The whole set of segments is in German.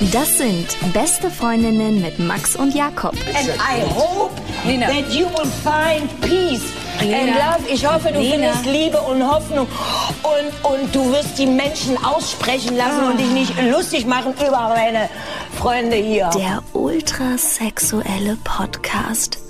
Das sind beste Freundinnen mit Max und Jakob. And I hope that you will find peace and love. Ich hoffe, du findest Liebe und Hoffnung und, und du wirst die Menschen aussprechen lassen und dich nicht lustig machen über meine Freunde hier. Der ultrasexuelle Podcast.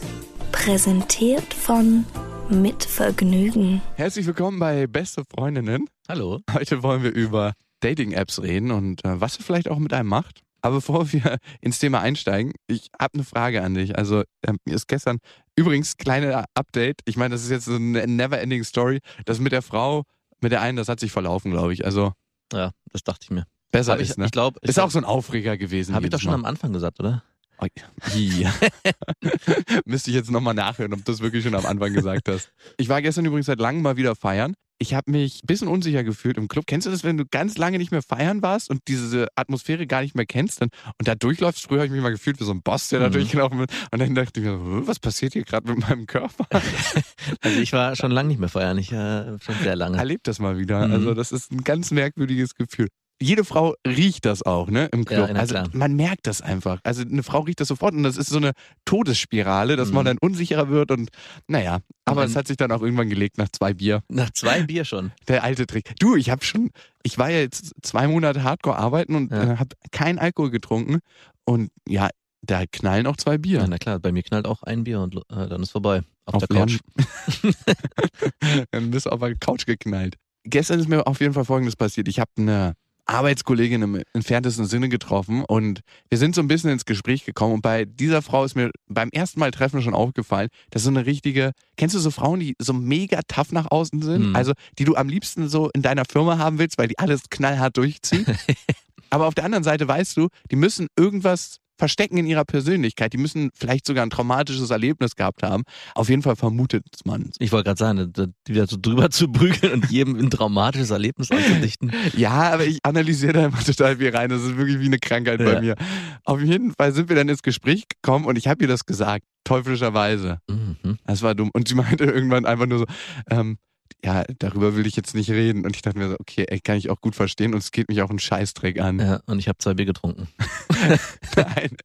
Präsentiert von Mit Vergnügen. Herzlich willkommen bei Beste Freundinnen. Hallo. Heute wollen wir über Dating-Apps reden und äh, was es vielleicht auch mit einem macht. Aber bevor wir ins Thema einsteigen, ich habe eine Frage an dich. Also äh, mir ist gestern übrigens kleine Update. Ich meine, das ist jetzt so eine never-ending Story. Das mit der Frau, mit der einen, das hat sich verlaufen, glaube ich. Also Ja, das dachte ich mir. besser Hab ich, ist, ne? ich glaube, ist auch so ein Aufreger gewesen. Habe ich doch schon Mal. am Anfang gesagt, oder? Oh, Ja. Müsste ich jetzt nochmal nachhören, ob du das wirklich schon am Anfang gesagt hast. Ich war gestern übrigens seit langem mal wieder feiern. Ich habe mich ein bisschen unsicher gefühlt im Club. Kennst du das, wenn du ganz lange nicht mehr feiern warst und diese Atmosphäre gar nicht mehr kennst dann, und da durchläufst? Früher habe ich mich mal gefühlt wie so ein Boss, der da Mhm. durchgelaufen ist. Und dann dachte ich mir, was passiert hier gerade mit meinem Körper? Also ich war schon lange nicht mehr feiern, ich äh, schon sehr lange. Erlebt das mal wieder. Mhm. Also das ist ein ganz merkwürdiges Gefühl. Jede Frau riecht das auch, ne, im Club. Ja, also man merkt das einfach. Also eine Frau riecht das sofort und das ist so eine Todesspirale, dass man Mhm. dann unsicherer wird und naja, aber es hat sich dann auch irgendwann gelegt nach zwei Bier. Nach zwei Bier schon. Der alte Trick. Du, ich habe schon, ich war ja jetzt zwei Monate Hardcore arbeiten und Ja. äh, habe keinen Alkohol getrunken und ja, da knallen auch zwei Bier. Ja, na klar, bei mir knallt auch ein Bier und äh, dann ist vorbei. Auf, Auf der Couch. dann bist du auf der Couch geknallt. Gestern ist mir auf jeden Fall Folgendes passiert. Ich habe eine Arbeitskollegin im entferntesten Sinne getroffen und wir sind so ein bisschen ins Gespräch gekommen und bei dieser Frau ist mir beim ersten Mal treffen schon aufgefallen, dass so eine richtige, kennst du so Frauen, die so mega tough nach außen sind? Mhm. Also die du am liebsten so in deiner Firma haben willst, weil die alles knallhart durchziehen? Aber auf der anderen Seite weißt du, die müssen irgendwas verstecken in ihrer Persönlichkeit. Die müssen vielleicht sogar ein traumatisches Erlebnis gehabt haben. Auf jeden Fall vermutet man. Ich wollte gerade sagen, da- die wieder so drüber zu prügeln und jedem ein traumatisches Erlebnis anzudichten. Ja, aber ich analysiere da immer total viel rein. Das ist wirklich wie eine Krankheit bei Ja. mir. Auf jeden Fall sind wir dann ins Gespräch gekommen und ich habe ihr das gesagt, teuflischerweise. Mhm. Das war dumm. Und sie meinte irgendwann einfach nur so, ähm, ja, darüber will ich jetzt nicht reden. Und ich dachte mir so, okay, ey, kann ich auch gut verstehen und es geht mich auch einen Scheißdreck an. Ja, und ich habe zwei Bier getrunken. Nein,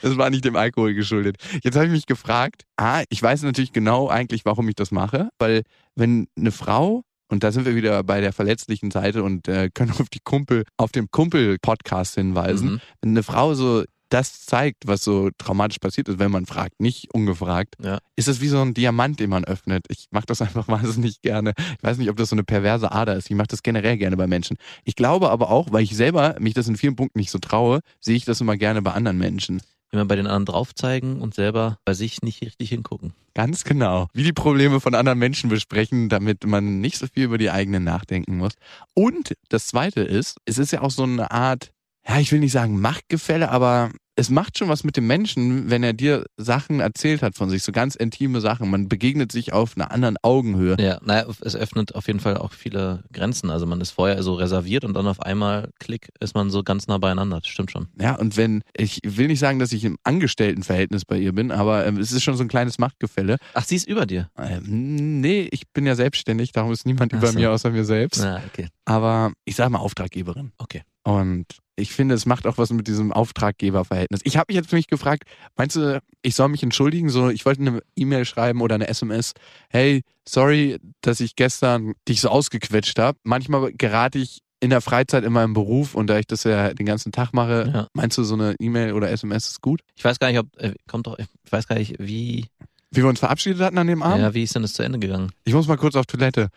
das war nicht dem Alkohol geschuldet. Jetzt habe ich mich gefragt, ah, ich weiß natürlich genau eigentlich, warum ich das mache, weil wenn eine Frau und da sind wir wieder bei der verletzlichen Seite und äh, können auf die Kumpel, auf den Kumpel-Podcast hinweisen. Mhm. Wenn eine Frau so das zeigt, was so traumatisch passiert ist, wenn man fragt, nicht ungefragt, Ja. ist es wie so ein Diamant, den man öffnet. Ich mache das einfach wahnsinnig gerne. Ich weiß nicht, ob das so eine perverse Ader ist. Ich mache das generell gerne bei Menschen. Ich glaube aber auch, weil ich selber mich das in vielen Punkten nicht so traue, sehe ich das immer gerne bei anderen Menschen. Immer bei den anderen drauf zeigen und selber bei sich nicht richtig hingucken. Ganz genau. Wie die Probleme von anderen Menschen besprechen, damit man nicht so viel über die eigenen nachdenken muss. Und das Zweite ist, es ist ja auch so eine Art, ja, ich will nicht sagen Machtgefälle, aber es macht schon was mit dem Menschen, wenn er dir Sachen erzählt hat von sich, so ganz intime Sachen. Man begegnet sich auf einer anderen Augenhöhe. Ja, naja, es öffnet auf jeden Fall auch viele Grenzen. Also man ist vorher so reserviert und dann auf einmal, klick, ist man so ganz nah beieinander. Das stimmt schon. Ja, und wenn, ich will nicht sagen, dass ich im Angestelltenverhältnis bei ihr bin, aber ähm, es ist schon so ein kleines Machtgefälle. Ach, sie ist über dir. Ähm, nee, ich bin ja selbstständig, darum ist niemand Ach über so. mir außer mir selbst. Na, okay. Aber ich sage mal Auftraggeberin. Okay. Und ich finde, es macht auch was mit diesem Auftraggeberverhältnis. Ich habe mich jetzt mich gefragt, meinst du, ich soll mich entschuldigen? So, ich wollte eine E-Mail schreiben oder eine SMS. Hey, sorry, dass ich gestern dich so ausgequetscht habe. Manchmal gerate ich in der Freizeit in meinem Beruf und da ich das ja den ganzen Tag mache, Ja. meinst du, so eine E-Mail oder SMS ist gut? Ich weiß gar nicht, ob, äh, kommt doch, ich weiß gar nicht, wie, Wie wir uns verabschiedet hatten an dem Abend? ja, wie ist denn das zu Ende gegangen? Ich muss mal kurz auf Toilette.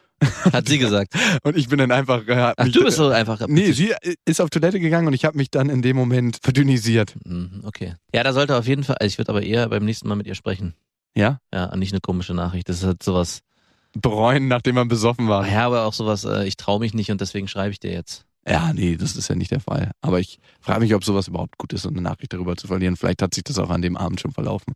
Hat sie gesagt. Und ich bin dann einfach. Äh, Ach, du bist so einfach. Nee, sie ist auf Toilette gegangen und ich habe mich dann in dem Moment verdünnisiert. Mhm, Okay. Ja, da sollte auf jeden Fall, also ich würde aber eher beim nächsten Mal mit ihr sprechen. Ja? Ja, nicht eine komische Nachricht. Das ist halt sowas, Bereuen, nachdem man besoffen war. ja, aber auch sowas, äh, ich traue mich nicht und deswegen schreibe ich dir jetzt. Ja, nee, das ist ja nicht der Fall. Aber ich frage mich, ob sowas überhaupt gut ist, so eine Nachricht darüber zu verlieren. Vielleicht hat sich das auch an dem Abend schon verlaufen.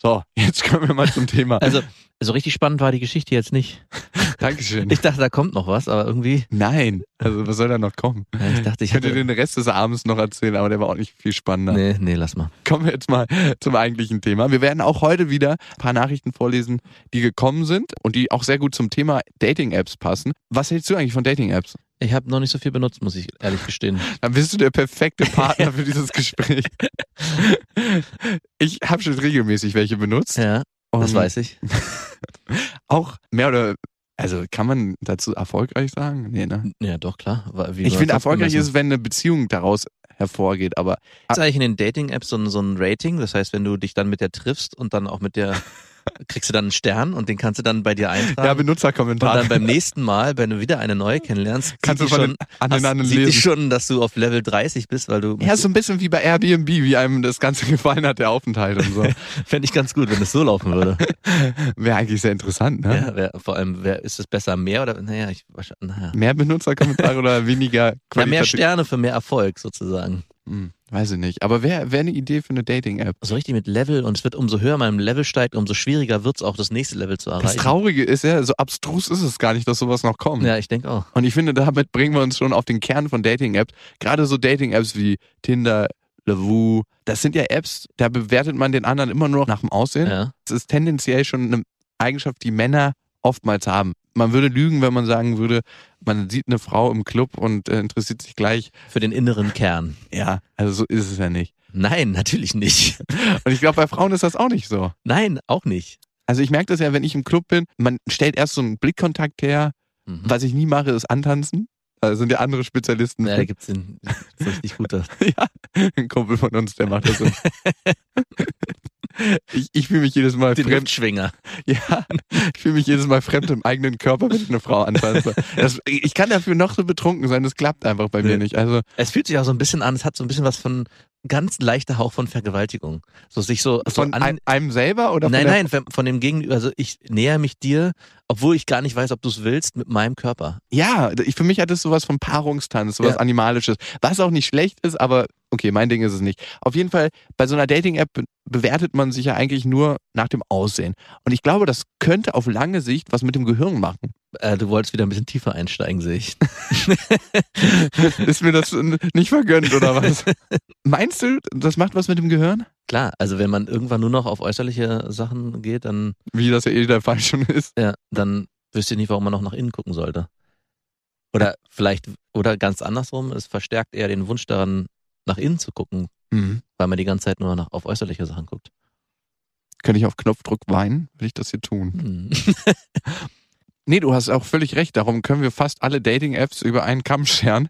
So, jetzt kommen wir mal zum Thema. Also, so richtig spannend war die Geschichte jetzt nicht. Dankeschön. Ich dachte, da kommt noch was, aber irgendwie, Nein, also was soll da noch kommen? ja, ich dachte, Ich könnte hätte, den Rest des Abends noch erzählen, aber der war auch nicht viel spannender. nee, nee, lass mal. Kommen wir jetzt mal zum eigentlichen Thema. Wir werden auch heute wieder ein paar Nachrichten vorlesen, die gekommen sind und die auch sehr gut zum Thema Dating-Apps passen. Was hältst du eigentlich von Dating-Apps? Ich habe noch nicht so viel benutzt, muss ich ehrlich gestehen. Dann bist du der perfekte Partner für dieses Gespräch. Ich habe schon regelmäßig welche benutzt. Ja, das Und weiß ich. Auch mehr oder, also kann man dazu erfolgreich sagen? Nee, ne? Ja, doch, klar. Wie Ich finde, das erfolgreich ist wenn eine Beziehung daraus hervorgeht, aber Ist eigentlich in den Dating-Apps so ein, so ein Rating? Das heißt, wenn du dich dann mit der triffst und dann auch mit der, kriegst du dann einen Stern und den kannst du dann bei dir eintragen. ja, und Benutzerkommentare. dann beim nächsten Mal, wenn du wieder eine neue kennenlernst, Kannst du schon, den anderen hast, sieht lesen. schon, dass du auf Level 30 bist, weil du, Ja, so ein bisschen wie bei Airbnb, wie einem das Ganze gefallen hat, der Aufenthalt und so. fände ich ganz gut, wenn es so laufen würde. Wäre eigentlich sehr interessant, ne? Ja, wer, vor allem, wer, ist es besser mehr oder, naja, ich, naja. Mehr Benutzerkommentare oder weniger Ja, mehr? Sterne für mehr Erfolg sozusagen. Hm, weiß ich nicht. Aber wäre wär eine Idee für eine Dating-App. So richtig mit Level und es wird umso höher man im Level steigt, umso schwieriger wird es auch, das nächste Level zu Das erreichen. Traurige ist ja, so abstrus ist es gar nicht, dass sowas noch kommt. Ja, ich denke auch. Und ich finde, damit bringen wir uns schon auf den Kern von Dating-Apps. Gerade so Dating-Apps wie Tinder, Lavoo, das sind ja Apps, da bewertet man den anderen immer nur noch nach dem Aussehen. Ja. Das ist tendenziell schon eine Eigenschaft, die Männer oftmals haben. Man würde lügen, wenn man sagen würde, man sieht eine Frau im Club und äh, interessiert sich gleich. Für den inneren Kern. Ja, also so ist es ja nicht. Nein, natürlich nicht. Und ich glaube, bei Frauen ist das auch nicht so. Nein, auch nicht. Also ich merke das ja, wenn ich im Club bin, man stellt erst so einen Blickkontakt her. Mhm. Was ich nie mache, ist antanzen. Da sind ja andere Spezialisten. Ja, da den das ist richtig guter. ja, ein Kumpel von uns, der macht das so. Ich, ich fühle mich jedes Mal Den fremd. Luftschwinger. Ja, ich fühle mich jedes Mal fremd im eigenen Körper, wenn ich eine Frau antanze. Das, ich kann dafür noch so betrunken sein, das klappt einfach bei mir Nee. nicht. Also Es fühlt sich auch so ein bisschen an, es hat so ein bisschen was von ganz leichter Hauch von Vergewaltigung. So sich so, so von an, ein, einem selber oder Nein, nein, von- von dem Gegenüber. Also ich näher mich dir, obwohl ich gar nicht weiß, ob du es willst, mit meinem Körper. Ja, ich, für mich hat es sowas von Paarungstanz, sowas Ja. Animalisches. Was auch nicht schlecht ist, aber okay, mein Ding ist es nicht. Auf jeden Fall, bei so einer Dating-App be- bewertet man sich ja eigentlich nur nach dem Aussehen. Und ich glaube, das könnte auf lange Sicht was mit dem Gehirn machen. Äh, du wolltest wieder ein bisschen tiefer einsteigen, sehe ich. ist mir das nicht vergönnt oder was? Meinst du, das macht was mit dem Gehirn? Klar, also wenn man irgendwann nur noch auf äußerliche Sachen geht, dann, Wie das ja eh der Fall schon ist. ja, dann wüsste ich nicht, warum man noch nach innen gucken sollte. Oder vielleicht, oder ganz andersrum, es verstärkt eher den Wunsch daran, nach innen zu gucken, Mhm. weil man die ganze Zeit nur nach, auf äußerliche Sachen guckt. Könnte ich auf Knopfdruck weinen? Will ich das hier tun? Hm. Nee, du hast auch völlig recht. Darum können wir fast alle Dating-Apps über einen Kamm scheren.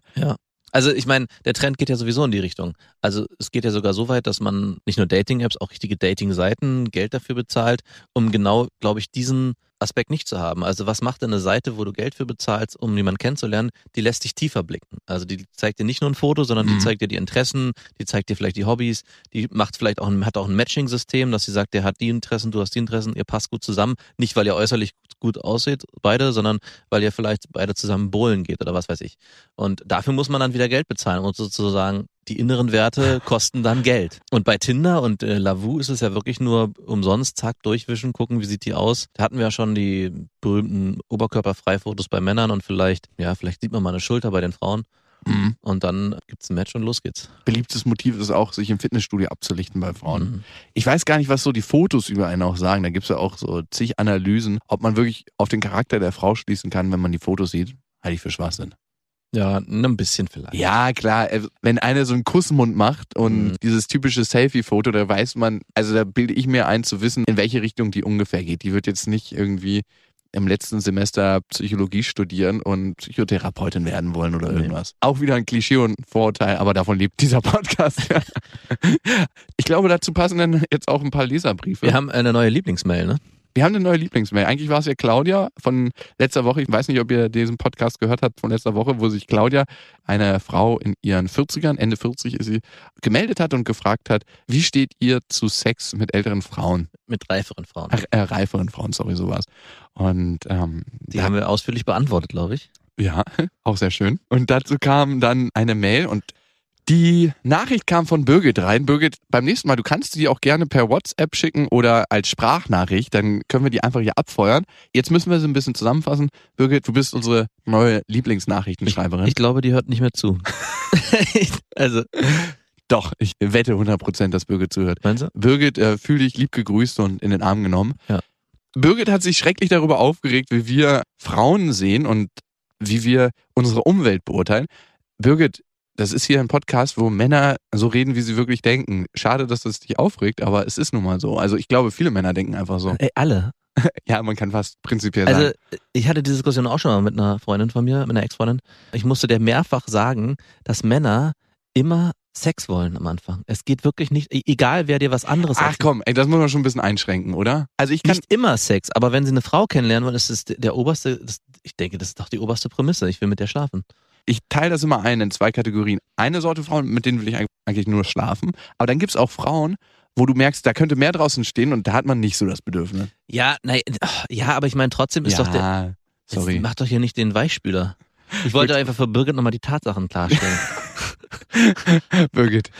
Also ich meine, der Trend geht ja sowieso in die Richtung. Also es geht ja sogar so weit, dass man nicht nur Dating-Apps, auch richtige Dating-Seiten Geld dafür bezahlt, um genau, glaube ich, diesen Aspekt nicht zu haben. Also was macht denn eine Seite, wo du Geld für bezahlst, um jemanden kennenzulernen? Die lässt dich tiefer blicken. Also die zeigt dir nicht nur ein Foto, sondern Mhm. die zeigt dir die Interessen, die zeigt dir vielleicht die Hobbys, die macht vielleicht auch ein, hat auch ein Matching-System, dass sie sagt, der hat die Interessen, du hast die Interessen, ihr passt gut zusammen. Nicht, weil ihr äußerlich gut aussieht, beide, sondern weil ihr vielleicht beide zusammen bowlen geht oder was weiß ich. Und dafür muss man dann wieder Geld bezahlen und sozusagen die inneren Werte kosten dann Geld. Und bei Tinder und äh, Lavu ist es ja wirklich nur umsonst, zack, durchwischen, gucken, wie sieht die aus. Da hatten wir ja schon die berühmten Oberkörperfreifotos bei Männern und vielleicht, ja, vielleicht sieht man mal eine Schulter bei den Frauen. Mhm. Und dann gibt's ein Match und los geht's. Beliebtes Motiv ist auch, sich im Fitnessstudio abzulichten bei Frauen. Mhm. Ich weiß gar nicht, was so die Fotos über einen auch sagen. Da gibt's ja auch so zig Analysen, ob man wirklich auf den Charakter der Frau schließen kann, wenn man die Fotos sieht. Halte ich für Schwachsinn. Ja, ein bisschen vielleicht. Ja, klar. äh, Wenn eine so einen Kussmund macht und Mhm. dieses typische Selfie-Foto, da weiß man, also da bilde ich mir ein zu wissen, in welche Richtung die ungefähr geht. Die wird jetzt nicht irgendwie im letzten Semester Psychologie studieren und Psychotherapeutin werden wollen oder Nee. irgendwas. Auch wieder ein Klischee und ein Vorurteil, aber davon lebt dieser Podcast. Ich glaube, dazu passen dann jetzt auch ein paar Leserbriefe. Wir haben eine neue Lieblingsmail, ne? Wir haben eine neue Lieblingsmail. Eigentlich war es ja Claudia von letzter Woche. Ich weiß nicht, ob ihr diesen Podcast gehört habt von letzter Woche, wo sich Claudia, eine Frau in ihren 40ern, Ende 40 ist sie, gemeldet hat und gefragt hat, wie steht ihr zu Sex mit älteren Frauen? Mit reiferen Frauen. Äh, reiferen Frauen, sorry, sowas. Und ähm, Die haben wir ausführlich beantwortet, glaube ich. ja, auch sehr schön. Und dazu kam dann eine Mail und die Nachricht kam von Birgit rein. Birgit, beim nächsten Mal, du kannst sie auch gerne per WhatsApp schicken oder als Sprachnachricht, dann können wir die einfach hier abfeuern. Jetzt müssen wir sie ein bisschen zusammenfassen. Birgit, du bist unsere neue Lieblingsnachrichtenschreiberin. Ich glaube, die hört nicht mehr zu. also, Doch, ich wette 100%, dass Birgit zuhört. meinst du? Birgit, äh, fühl dich lieb gegrüßt und in den Arm genommen. Ja. Birgit hat sich schrecklich darüber aufgeregt, wie wir Frauen sehen und wie wir unsere Umwelt beurteilen. Birgit, das ist hier ein Podcast, wo Männer so reden, wie sie wirklich denken. Schade, dass das dich aufregt, aber es ist nun mal so. Also ich glaube, viele Männer denken einfach so. Ey, alle. Ja, man kann fast prinzipiell Also sagen. ich hatte die Diskussion auch schon mal mit einer Freundin von mir, mit einer Ex-Freundin. Ich musste der mehrfach sagen, dass Männer immer Sex wollen am Anfang. Es geht wirklich nicht, e- egal wer dir was anderes Ach erzählt. komm, ey, das muss man schon ein bisschen einschränken, oder? Also ich kann, Nicht immer Sex, aber wenn sie eine Frau kennenlernen wollen, ist es der oberste, das, ich denke, das ist doch die oberste Prämisse. Ich will mit der schlafen. Ich teile das immer ein in zwei Kategorien. Eine Sorte Frauen, mit denen will ich eigentlich nur schlafen. Aber dann gibt's auch Frauen, wo du merkst, da könnte mehr draußen stehen und da hat man nicht so das Bedürfnis. Ja, nein, ja, aber ich meine, trotzdem ist doch der, ja, sorry. Mach doch hier nicht den Weichspüler. Ich wollte einfach für Birgit nochmal die Tatsachen klarstellen. Birgit.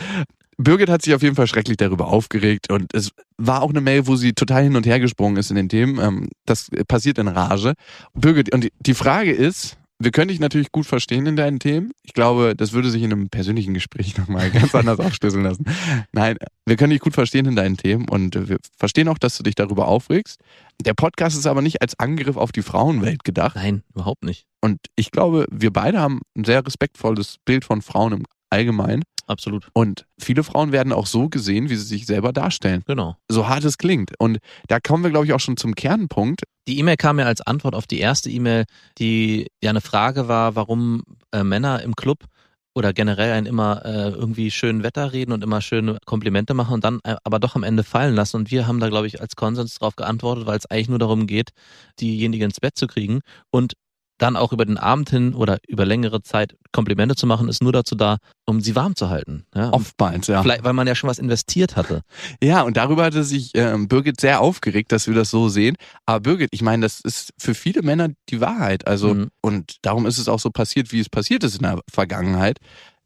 Birgit hat sich auf jeden Fall schrecklich darüber aufgeregt und es war auch eine Mail, wo sie total hin und her gesprungen ist in den Themen. Ähm, Das passiert in Rage. Birgit, und die Frage ist, wir können dich natürlich gut verstehen in deinen Themen. Ich glaube, das würde sich in einem persönlichen Gespräch nochmal ganz anders aufschlüsseln lassen. Nein, wir können dich gut verstehen in deinen Themen und wir verstehen auch, dass du dich darüber aufregst. Der Podcast ist aber nicht als Angriff auf die Frauenwelt gedacht. Nein, überhaupt nicht. Und ich glaube, wir beide haben ein sehr respektvolles Bild von Frauen im Allgemeinen. Absolut. Und viele Frauen werden auch so gesehen, wie sie sich selber darstellen. Genau. So hart es klingt. Und da kommen wir, glaube ich, auch schon zum Kernpunkt. Die E-Mail kam ja als Antwort auf die erste E-Mail, die ja eine Frage war, warum äh, Männer im Club oder generell einen immer äh, irgendwie schön Wetter reden und immer schöne Komplimente machen und dann äh, aber doch am Ende fallen lassen. Und wir haben da, glaube ich, als Konsens darauf geantwortet, weil es eigentlich nur darum geht, diejenige ins Bett zu kriegen. Und dann auch über den Abend hin oder über längere Zeit Komplimente zu machen, ist nur dazu da, um sie warm zu halten. Ja, Oftmals, ja. Vielleicht, weil man ja schon was investiert hatte. Ja, und darüber hatte sich ähm, Birgit sehr aufgeregt, dass wir das so sehen. Aber Birgit, ich meine, das ist für viele Männer die Wahrheit. Also, Mhm. und darum ist es auch so passiert, wie es passiert ist in der Vergangenheit.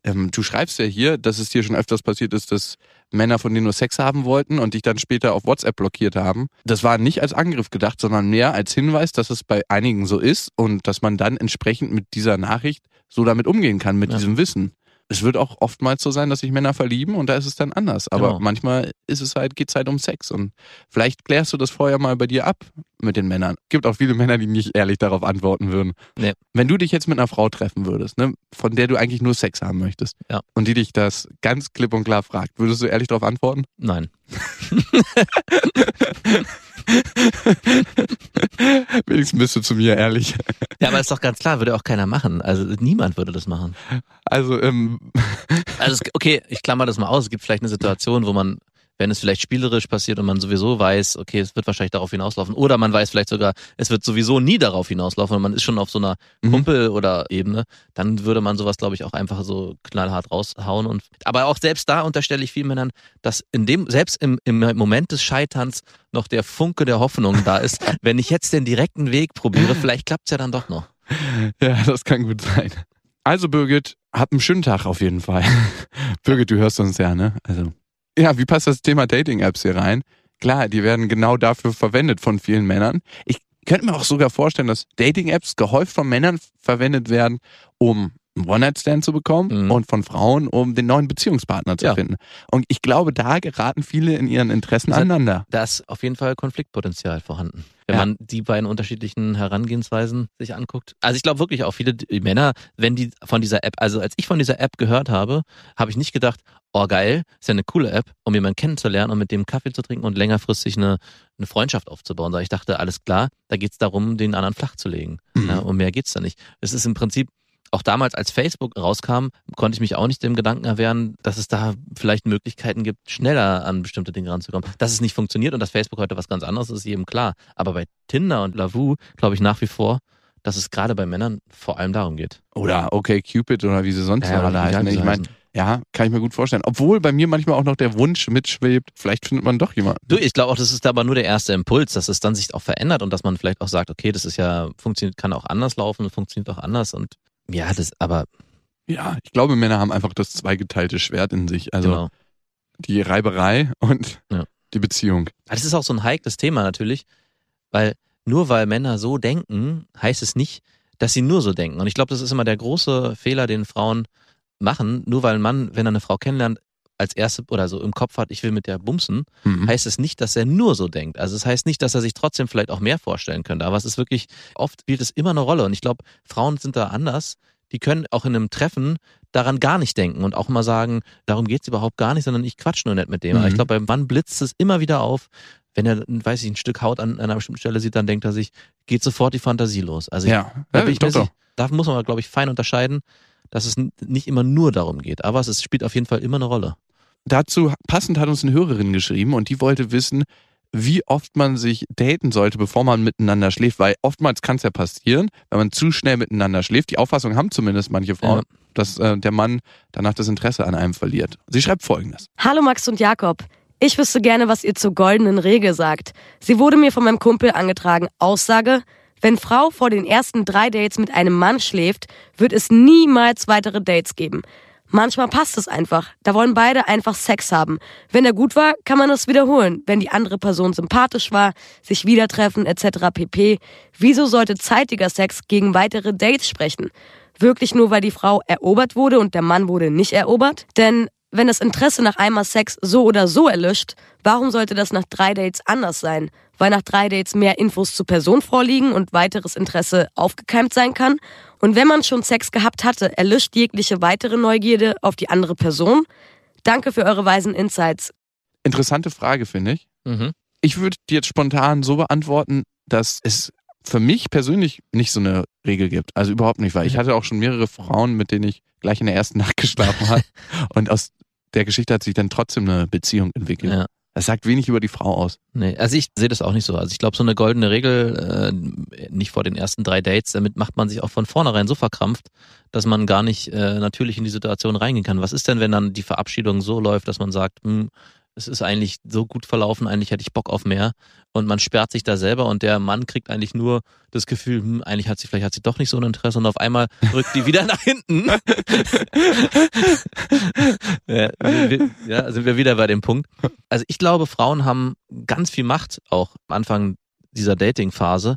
Ähm, du schreibst ja hier, dass es dir schon öfters passiert ist, dass Männer von denen nur Sex haben wollten und dich dann später auf WhatsApp blockiert haben. Das war nicht als Angriff gedacht, sondern mehr als Hinweis, dass es bei einigen so ist und dass man dann entsprechend mit dieser Nachricht so damit umgehen kann, mit Ja. diesem Wissen. Es wird auch oftmals so sein, dass sich Männer verlieben und da ist es dann anders. Aber Genau. manchmal ist es halt, geht's halt um Sex und vielleicht klärst du das vorher mal bei dir ab mit den Männern. Gibt auch viele Männer, die nicht ehrlich darauf antworten würden. Nee. Wenn du dich jetzt mit einer Frau treffen würdest, ne, von der du eigentlich nur Sex haben möchtest, Ja. und die dich das ganz klipp und klar fragt, würdest du ehrlich darauf antworten? Nein. Wenigstens bist du zu mir ehrlich. Ja, aber ist doch ganz klar, würde auch keiner machen. Also niemand würde das machen. Also, ähm, Also okay, ich klammer das mal aus. Es gibt vielleicht eine Situation, wo man, wenn es vielleicht spielerisch passiert und man sowieso weiß, okay, es wird wahrscheinlich darauf hinauslaufen, oder man weiß vielleicht sogar, es wird sowieso nie darauf hinauslaufen und man ist schon auf so einer Mhm. Kumpel- oder Ebene, dann würde man sowas, glaube ich, auch einfach so knallhart raushauen. Und aber auch selbst da unterstelle ich vielen Männern, dass in dem, selbst im, im Moment des Scheiterns noch der Funke der Hoffnung da ist, wenn ich jetzt den direkten Weg probiere, vielleicht klappt's ja dann doch noch. ja, das kann gut sein. Also, Birgit, hab einen schönen Tag auf jeden Fall. Birgit, du hörst uns ja, ne? Also. Ja, wie passt das Thema Dating-Apps hier rein? Klar, die werden genau dafür verwendet von vielen Männern. Ich könnte mir auch sogar vorstellen, dass Dating-Apps gehäuft von Männern verwendet werden, um einen One-Night-Stand zu bekommen Mhm. und von Frauen, um den neuen Beziehungspartner zu Ja. finden. Und ich glaube, da geraten viele in ihren Interessen Das hat- aneinander. Da ist auf jeden Fall Konfliktpotenzial vorhanden. Wenn Ja. man die beiden unterschiedlichen Herangehensweisen sich anguckt. Also ich glaube wirklich auch viele Männer, wenn die von dieser App, also als ich von dieser App gehört habe, habe ich nicht gedacht, oh geil, ist ja eine coole App, um jemanden kennenzulernen und mit dem Kaffee zu trinken und längerfristig eine, eine Freundschaft aufzubauen. Sondern ich dachte, alles klar, da geht's darum, den anderen flach zu legen. Mhm. Ja, um mehr geht's da nicht. Es ist im Prinzip auch damals, als Facebook rauskam, konnte ich mich auch nicht dem Gedanken erwehren, dass es da vielleicht Möglichkeiten gibt, schneller an bestimmte Dinge ranzukommen. Dass es nicht funktioniert und dass Facebook heute was ganz anderes ist, ist jedem klar. Aber bei Tinder und Lavu glaube ich nach wie vor, dass es gerade bei Männern vor allem darum geht. Oder okay Cupid oder wie sie sonst Ja, alle heißen. sie Ich meine, ja, kann ich mir gut vorstellen. Obwohl bei mir manchmal auch noch der Wunsch mitschwebt, vielleicht findet man doch jemanden. Du, ich glaube auch, das ist aber nur der erste Impuls, dass es dann sich auch verändert und dass man vielleicht auch sagt, okay, das ist ja, funktioniert, kann auch anders laufen, funktioniert auch anders und ja, das, aber Ja, ich glaube, Männer haben einfach das zweigeteilte Schwert in sich. Also genau. die Reiberei und Ja. die Beziehung. Aber Das ist auch so ein heikles Thema natürlich, weil nur weil Männer so denken, heißt es nicht, dass sie nur so denken. Und ich glaube, das ist immer der große Fehler, den Frauen machen. Nur weil ein Mann, wenn er eine Frau kennenlernt, als erste oder so im Kopf hat, ich will mit der bumsen, Mhm. heißt es nicht, dass er nur so denkt. Also es heißt nicht, dass er sich trotzdem vielleicht auch mehr vorstellen könnte. Aber es ist wirklich, oft spielt es immer eine Rolle. Und ich glaube, Frauen sind da anders. Die können auch in einem Treffen daran gar nicht denken und auch mal sagen, darum geht's überhaupt gar nicht, sondern ich quatsch nur nicht mit dem. Aber Mhm. ich glaube, beim Mann blitzt es immer wieder auf. Wenn er, weiß ich, ein Stück Haut an einer bestimmten Stelle sieht, dann denkt er sich, geht sofort die Fantasie los. Also ich, Ja, da, ja ich sicher- da muss man, glaube ich, fein unterscheiden, dass es nicht immer nur darum geht. Aber es ist, spielt auf jeden Fall immer eine Rolle. Dazu passend hat uns eine Hörerin geschrieben und die wollte wissen, wie oft man sich daten sollte, bevor man miteinander schläft, weil oftmals kann es ja passieren, wenn man zu schnell miteinander schläft. Die Auffassung haben zumindest manche Frauen, Ja. dass äh, der Mann danach das Interesse an einem verliert. Sie schreibt folgendes. Hallo Max und Jakob. Ich wüsste gerne, was ihr zur goldenen Regel sagt. Sie wurde mir von meinem Kumpel angetragen. Aussage, wenn Frau vor den ersten drei Dates mit einem Mann schläft, wird es niemals weitere Dates geben. Manchmal passt es einfach. Da wollen beide einfach Sex haben. Wenn er gut war, kann man es wiederholen. Wenn die andere Person sympathisch war, sich wieder treffen etc. pp. Wieso sollte zeitiger Sex gegen weitere Dates sprechen? Wirklich nur, weil die Frau erobert wurde und der Mann wurde nicht erobert? Denn wenn das Interesse nach einmal Sex so oder so erlischt, warum sollte das nach drei Dates anders sein? Weil nach drei Dates mehr Infos zur Person vorliegen und weiteres Interesse aufgekeimt sein kann? Und wenn man schon Sex gehabt hatte, erlischt jegliche weitere Neugierde auf die andere Person? Danke für eure weisen Insights. Interessante Frage, finde ich. Mhm. Ich würde die jetzt spontan so beantworten, dass es für mich persönlich nicht so eine Regel gibt. Also überhaupt nicht, weil ich hatte auch schon mehrere Frauen, mit denen ich gleich in der ersten Nacht geschlafen habe. Und aus der Geschichte hat sich dann trotzdem eine Beziehung entwickelt. Ja. Das sagt wenig über die Frau aus. Nee, also ich sehe das auch nicht so. Also ich glaube, so eine goldene Regel, äh, nicht vor den ersten drei Dates, damit macht man sich auch von vornherein so verkrampft, dass man gar nicht äh, natürlich in die Situation reingehen kann. Was ist denn, wenn dann die Verabschiedung so läuft, dass man sagt, hm, es ist eigentlich so gut verlaufen, eigentlich hätte ich Bock auf mehr und man sperrt sich da selber und der Mann kriegt eigentlich nur das Gefühl, hm, eigentlich hat sie, vielleicht hat sie doch nicht so ein Interesse und auf einmal rückt die wieder nach hinten. ja, sind wir wieder bei dem Punkt. Also ich glaube, Frauen haben ganz viel Macht auch am Anfang dieser Dating-Phase,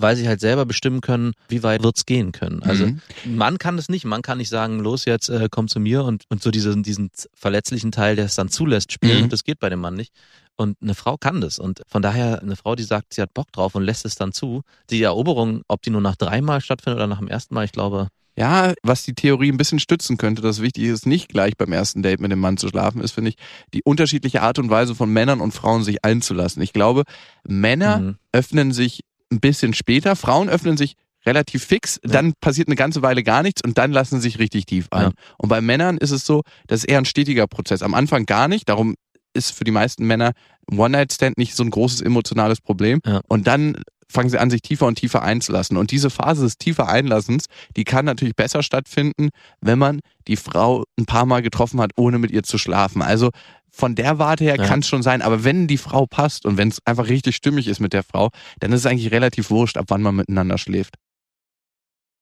weil sie halt selber bestimmen können, wie weit wird's gehen können. Also Mhm. Mann kann das nicht. Man kann nicht sagen, los jetzt, äh, komm zu mir und, und so diesen, diesen verletzlichen Teil, der es dann zulässt, spielen. Mhm. Das geht bei dem Mann nicht. Und eine Frau kann das. Und von daher, eine Frau, die sagt, sie hat Bock drauf und lässt es dann zu. Die Eroberung, ob die nur nach dreimal stattfindet oder nach dem ersten Mal, ich glaube, Ja, was die Theorie ein bisschen stützen könnte, dass wichtig ist, nicht gleich beim ersten Date mit dem Mann zu schlafen, ist, finde ich, die unterschiedliche Art und Weise von Männern und Frauen sich einzulassen. Ich glaube, Männer Mhm. öffnen sich ein bisschen später, Frauen öffnen sich relativ fix, dann passiert eine ganze Weile gar nichts und dann lassen sie sich richtig tief ein. Ja. Und bei Männern ist es so, das ist eher ein stetiger Prozess. Am Anfang gar nicht, darum ist für die meisten Männer One-Night-Stand nicht so ein großes emotionales Problem. Ja. Und dann fangen sie an, sich tiefer und tiefer einzulassen. Und diese Phase des tiefer Einlassens, die kann natürlich besser stattfinden, wenn man die Frau ein paar Mal getroffen hat, ohne mit ihr zu schlafen. Also von der Warte her Ja. kann es schon sein, aber wenn die Frau passt und wenn es einfach richtig stimmig ist mit der Frau, dann ist es eigentlich relativ wurscht, ab wann man miteinander schläft.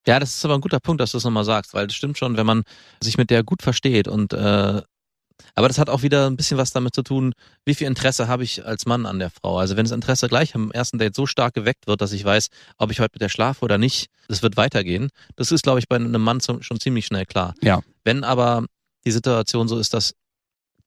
Ja, das ist aber ein guter Punkt, dass du das nochmal sagst, weil das stimmt schon, wenn man sich mit der gut versteht und äh, aber das hat auch wieder ein bisschen was damit zu tun, wie viel Interesse habe ich als Mann an der Frau. Also wenn das Interesse gleich am ersten Date so stark geweckt wird, dass ich weiß, ob ich heute mit der schlafe oder nicht, das wird weitergehen. Das ist, glaube ich, bei einem Mann schon ziemlich schnell klar. Ja. Wenn aber die Situation so ist, dass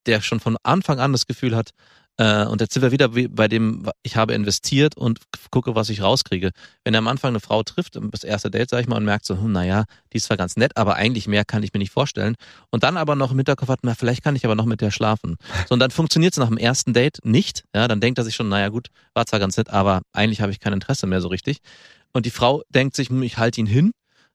der schon von Anfang an das Gefühl hat, äh, und jetzt sind wir wieder wie bei dem, ich habe investiert und gucke, was ich rauskriege. Wenn er am Anfang eine Frau trifft, das erste Date, sag ich mal, und merkt so, hm, naja, die ist zwar ganz nett, aber eigentlich mehr kann ich mir nicht vorstellen. Und dann aber noch im Hinterkopf hat, na, vielleicht kann ich aber noch mit der schlafen. So, und dann funktioniert es nach dem ersten Date nicht. Ja, dann denkt er sich schon, naja gut, war zwar ganz nett, aber eigentlich habe ich kein Interesse mehr so richtig. Und die Frau denkt sich, hm, ich halte ihn hin,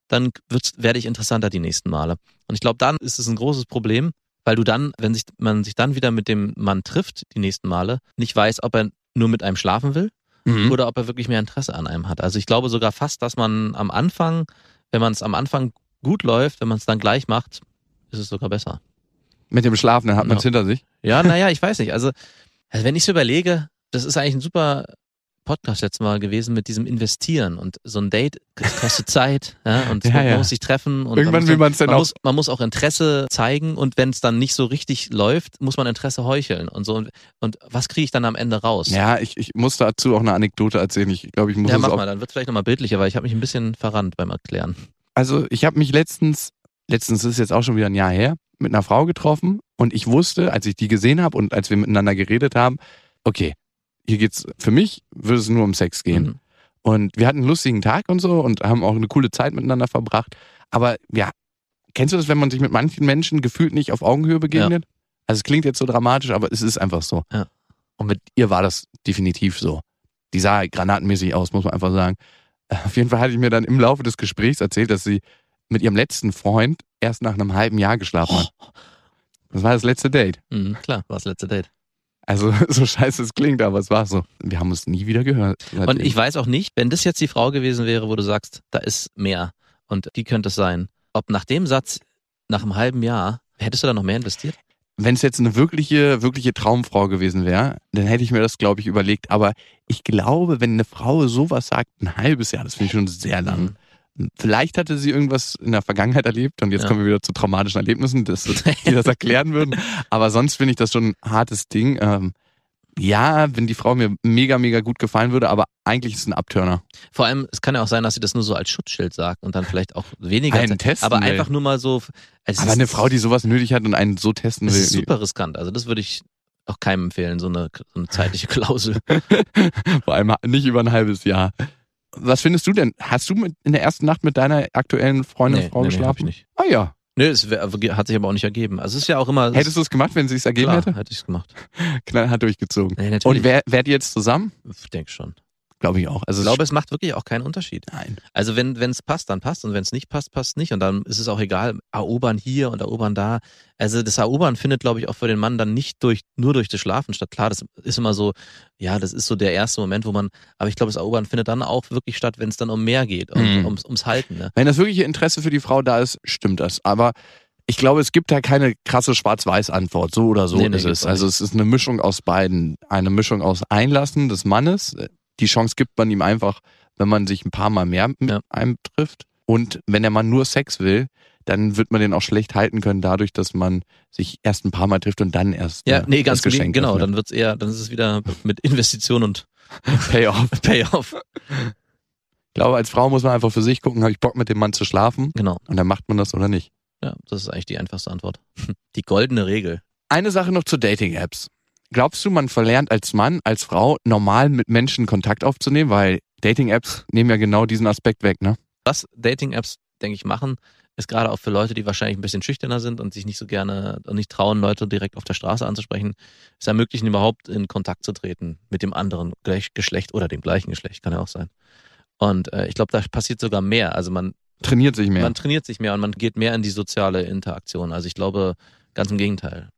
dann werde ich interessanter die nächsten Male. Und ich glaube, dann ist es ein großes Problem, weil du dann, wenn sich, man sich dann wieder mit dem Mann trifft, die nächsten Male, nicht weiß, ob er nur mit einem schlafen will Mhm. oder ob er wirklich mehr Interesse an einem hat. Also ich glaube sogar fast, dass man am Anfang, wenn man es am Anfang gut läuft, wenn man es dann gleich macht, ist es sogar besser. Mit dem Schlafen, dann hat man es Ja. hinter sich. Ja, naja, ich weiß nicht. Also, also wenn ich so überlege, das ist eigentlich ein super Podcast letztes Mal gewesen mit diesem Investieren und so ein Date kostet Zeit ja, und Ja, man ja. muss sich treffen und Irgendwann man will muss, man's dann man auch- muss, man muss auch Interesse zeigen und wenn es dann nicht so richtig läuft, muss man Interesse heucheln und so und, und was kriege ich dann am Ende raus? Ja, ich, ich muss dazu auch eine Anekdote erzählen. Ich glaube, ich muss Ja, es mach mal, dann wird vielleicht nochmal bildlicher, weil ich habe mich ein bisschen verrannt beim Erklären. Also ich habe mich letztens, letztens ist jetzt auch schon wieder ein Jahr her, mit einer Frau getroffen Und ich wusste, als ich die gesehen habe und als wir miteinander geredet haben, okay, hier geht's für mich würde es nur um Sex gehen. Mhm. Und wir hatten einen lustigen Tag und so und haben auch eine coole Zeit miteinander verbracht. Aber ja, kennst du das, wenn man sich mit manchen Menschen gefühlt nicht auf Augenhöhe begegnet? Also es klingt jetzt so dramatisch, aber es ist einfach so. Ja. Und mit ihr war das definitiv so. Die sah granatenmäßig aus, muss man einfach sagen. Auf jeden Fall hatte ich mir dann im Laufe des Gesprächs erzählt, dass sie mit ihrem letzten Freund erst nach einem halben Jahr geschlafen hat. Das war das letzte Date. Mhm, klar, war das letzte Date. Also so scheiße es klingt, aber es war so. Wir haben uns nie wieder gehört. Und seitdem. ich weiß auch nicht, wenn das jetzt die Frau gewesen wäre, wo du sagst, da ist mehr und die könnte es sein, ob nach dem Satz, nach einem halben Jahr, hättest du da noch mehr investiert? wenn es jetzt eine wirkliche, wirkliche Traumfrau gewesen wäre, dann hätte ich mir das, glaube ich, überlegt. Aber ich glaube, wenn eine Frau sowas sagt, ein halbes Jahr, das finde ich schon sehr lang. Vielleicht hatte sie irgendwas in der Vergangenheit erlebt und jetzt Ja. kommen wir wieder zu traumatischen Erlebnissen, dass, die das erklären würden. Aber sonst finde ich das schon ein hartes Ding. Ähm, ja, wenn die Frau mir mega, mega gut gefallen würde, aber eigentlich ist es ein Abturner. Vor allem, es kann ja auch sein, dass sie das nur so als Schutzschild sagt und dann vielleicht auch weniger. Einen testen aber will. einfach nur mal so. Aber eine Frau, die sowas nötig hat und einen so testen Das will. ist super riskant. Also das würde ich auch keinem empfehlen, so eine, so eine zeitliche Klausel. Vor allem nicht über ein halbes Jahr. Was findest du denn? Hast du mit, in der ersten Nacht mit deiner aktuellen Freundin, Nee, Frau nee, nee, geschlafen? hab ich nicht. Ah ja. Nö, es wär, hat sich aber auch nicht ergeben. Also es ist ja auch immer. Hättest du es gemacht, wenn sie es ergeben klar, hätte? hätte ich es gemacht. Knallhart durchgezogen. Nee, natürlich. Und wer, wärt ihr jetzt zusammen? Ich denke schon. Glaube ich auch. Also Ich glaube, es macht wirklich auch keinen Unterschied. nein. Also wenn es passt, dann passt und wenn es nicht passt, passt nicht und dann ist es auch egal, erobern hier und erobern da. Also das Erobern findet, glaube ich, auch für den Mann dann nicht durch nur durch das Schlafen statt. Klar, das ist immer so, ja, das ist so der erste Moment, wo man, aber ich glaube, das Erobern findet dann auch wirklich statt, wenn es dann um mehr geht und Mhm. ums, ums Halten. Ne? Wenn das wirkliche Interesse für die Frau da ist, stimmt das. Aber ich glaube, es gibt da keine krasse Schwarz-Weiß-Antwort. So oder so Nee, nee, ist gibt's es. Also es ist eine Mischung aus beiden. Eine Mischung aus Einlassen des Mannes. Die Chance gibt man ihm einfach, wenn man sich ein paar Mal mehr mit Ja. einem trifft. Und wenn der Mann nur Sex will, dann wird man den auch schlecht halten können, dadurch, dass man sich erst ein paar Mal trifft und dann erst Ja, äh, nee, ganz Geschenk genau. öffnet. Dann wird's eher, dann ist es wieder mit Investition und Payoff. Payoff. Ich glaube, als Frau muss man einfach für sich gucken, habe ich Bock mit dem Mann zu schlafen Genau. und dann macht man das oder nicht. Ja, das ist eigentlich die einfachste Antwort. Die goldene Regel. Eine Sache noch zu Dating-Apps. Glaubst du, man verlernt als Mann, als Frau normal mit Menschen Kontakt aufzunehmen? Weil Dating-Apps nehmen ja genau diesen Aspekt weg, ne? Was Dating-Apps, denke ich, machen, ist gerade auch für Leute, die wahrscheinlich ein bisschen schüchterner sind und sich nicht so gerne und nicht trauen, Leute direkt auf der Straße anzusprechen, es ermöglichen, überhaupt in Kontakt zu treten mit dem anderen Geschlecht oder dem gleichen Geschlecht, kann ja auch sein. Und äh, ich glaube, da passiert sogar mehr. Also man, Trainiert sich mehr. man trainiert sich mehr und man geht mehr in die soziale Interaktion. Also ich glaube, ganz im Gegenteil.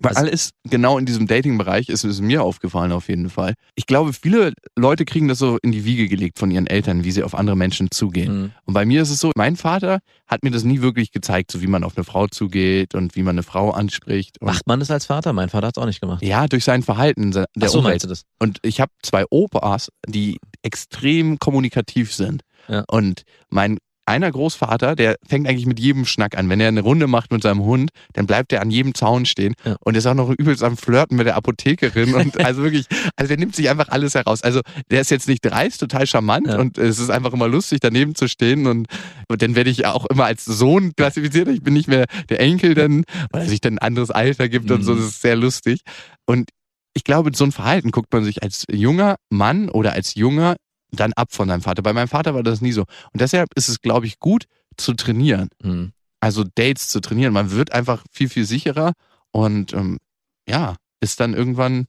Weil also- alles genau in diesem Dating-Bereich ist, ist mir aufgefallen auf jeden Fall. Ich glaube, viele Leute kriegen das so in die Wiege gelegt von ihren Eltern, wie sie auf andere Menschen zugehen. Mhm. Und bei mir ist es so, mein Vater hat mir das nie wirklich gezeigt, so wie man auf eine Frau zugeht und wie man eine Frau anspricht. Und Macht man das als Vater? Mein Vater hat es auch nicht gemacht. ja, durch sein Verhalten der Ach so, Umwelt. meinst du das? Und ich habe zwei Opas, die extrem kommunikativ sind. Ja. Und mein einer Großvater, der fängt eigentlich mit jedem Schnack an. Wenn er eine Runde macht mit seinem Hund, dann bleibt er an jedem Zaun stehen Ja. und ist auch noch übelst am Flirten mit der Apothekerin und also wirklich, also der nimmt sich einfach alles heraus. Also der ist jetzt nicht dreist, total charmant Ja. und es ist einfach immer lustig, daneben zu stehen und, und dann werde ich auch immer als Sohn klassifiziert. Ich bin nicht mehr der Enkel dann, weil sich dann ein anderes Alter gibt und so. Mhm. Das ist sehr lustig. Und ich glaube, so ein Verhalten guckt man sich als junger Mann oder als junger dann ab von seinem Vater. Bei meinem Vater war das nie so. Und deshalb ist es, glaube ich, gut zu trainieren. Mhm. Also Dates zu trainieren. Man wird einfach viel, viel sicherer und ähm, ja, ist dann irgendwann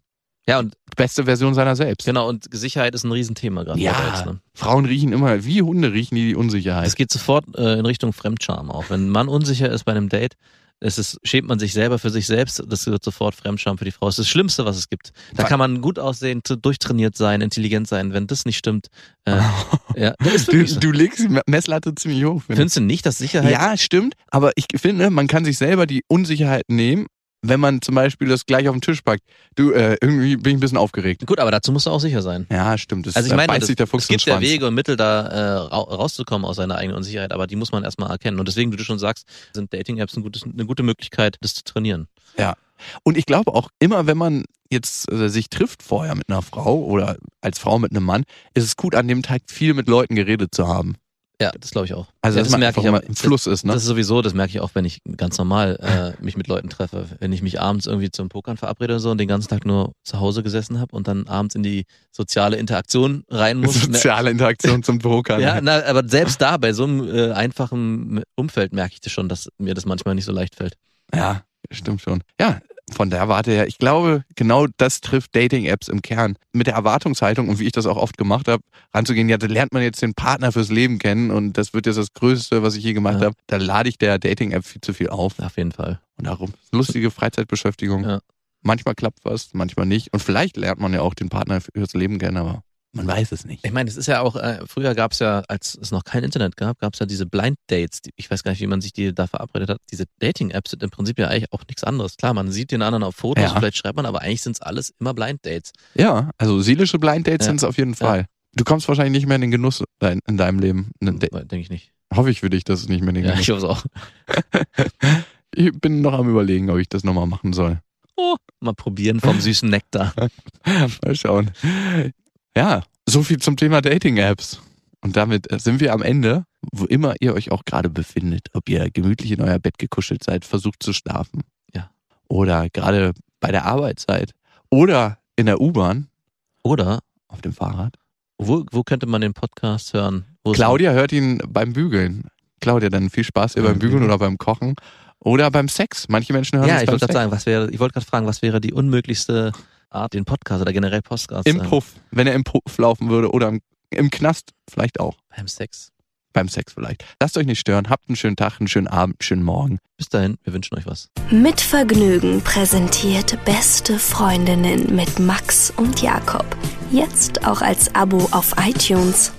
Ja, und die beste Version seiner selbst. genau, und Sicherheit ist ein Riesenthema gerade. bei Ja, Dates, ne? Frauen riechen immer, wie Hunde riechen die, die Unsicherheit. Es geht sofort äh, in Richtung Fremdscham auch. Wenn ein Mann unsicher ist bei einem Date, es ist, schämt man sich selber für sich selbst, das wird sofort Fremdscham für die Frau. Das ist das Schlimmste, was es gibt. Da kann man gut aussehen, durchtrainiert sein, intelligent sein. Wenn das nicht stimmt, äh, ja, Du, du legst die Messlatte ziemlich hoch. Findest du nicht, dass Sicherheit Ja, stimmt. Aber ich finde, man kann sich selber die Unsicherheit nehmen, wenn man zum Beispiel das gleich auf den Tisch packt. Du, äh, irgendwie bin ich ein bisschen aufgeregt. Gut, aber dazu musst du auch sicher sein. Ja, stimmt. Das, Also ich meine, beißt das, sich der Fuchs es gibt ja. Wege und Mittel, da äh, ra- rauszukommen aus seiner eigenen Unsicherheit, aber die muss man erstmal erkennen. Und deswegen, wie du schon sagst, sind Dating-Apps ein eine gute Möglichkeit, das zu trainieren. Und ich glaube auch immer, wenn man jetzt äh, sich trifft vorher mit einer Frau oder als Frau mit einem Mann, ist es gut, an dem Tag viel mit Leuten geredet zu haben. Ja, das glaube ich auch. Also ja, dass man einfach aber- mal im Fluss ist, ne? Das ist sowieso, das merke ich auch, wenn ich ganz normal äh, mich mit Leuten treffe. Wenn ich mich abends irgendwie zum Pokern verabrede oder so und den ganzen Tag nur zu Hause gesessen habe und dann abends in die soziale Interaktion rein muss. Soziale Interaktion zum Pokern. Ja, na, aber selbst da, bei so einem äh, einfachen Umfeld merke ich das schon, dass mir das manchmal nicht so leicht fällt. Ja, stimmt schon. Ja, von der Warte her, ich glaube, genau das trifft Dating-Apps im Kern. Mit der Erwartungshaltung und wie ich das auch oft gemacht habe, ranzugehen, ja, da lernt man jetzt den Partner fürs Leben kennen und das wird jetzt das Größte, was ich je gemacht Ja. habe. Da lade ich der Dating-App viel zu viel auf. Auf jeden Fall. Und darum, lustige Freizeitbeschäftigung. Ja. Manchmal klappt was, manchmal nicht. Und vielleicht lernt man ja auch den Partner fürs Leben kennen, aber man weiß es nicht. Ich meine, es ist ja auch, äh, früher gab es ja, als es noch kein Internet gab, gab es ja diese Blind Dates. Die, ich weiß gar nicht, wie man sich die da verabredet hat. Diese Dating-Apps sind im Prinzip ja eigentlich auch nichts anderes. Klar, man sieht den anderen auf Fotos, Ja. vielleicht schreibt man, aber eigentlich sind es alles immer Blind Dates. Ja, also seelische Blind Dates Ja. sind es auf jeden Fall. Du kommst wahrscheinlich nicht mehr in den Genuss dein- in deinem Leben. De- Denke ich nicht. Hoffe ich für dich, dass es nicht mehr in den Ja, Genuss ich hoffe es auch. Ich bin noch am überlegen, ob ich das nochmal machen soll. Mal probieren vom süßen Nektar. Mal schauen. Ja, so viel zum Thema Dating-Apps. Und damit äh, sind wir am Ende, wo immer ihr euch auch gerade befindet. Ob ihr gemütlich in euer Bett gekuschelt seid, versucht zu schlafen. Ja. Oder gerade bei der Arbeit seid. Oder in der U-Bahn, Oder, auf dem Fahrrad. wo, wo könnte man den Podcast hören? Wo Claudia hört ihn beim Bügeln. Claudia, dann viel Spaß hier Beim beim Bügeln Bügeln. oder beim Kochen. Oder beim Sex. Manche Menschen hören Ja, es beim Sex. wäre, ich wollte gerade fragen, was wäre die unmöglichste Art, den Podcast oder generell Podcast Im äh, Puff, wenn er im Puff laufen würde oder im, im Knast vielleicht auch. beim Sex? Beim Sex vielleicht. Lasst euch nicht stören. Habt einen schönen Tag, einen schönen Abend, einen schönen Morgen. Bis dahin, wir wünschen euch was. Mit Vergnügen präsentiert Beste Freundinnen mit Max und Jakob. Jetzt auch als Abo auf iTunes.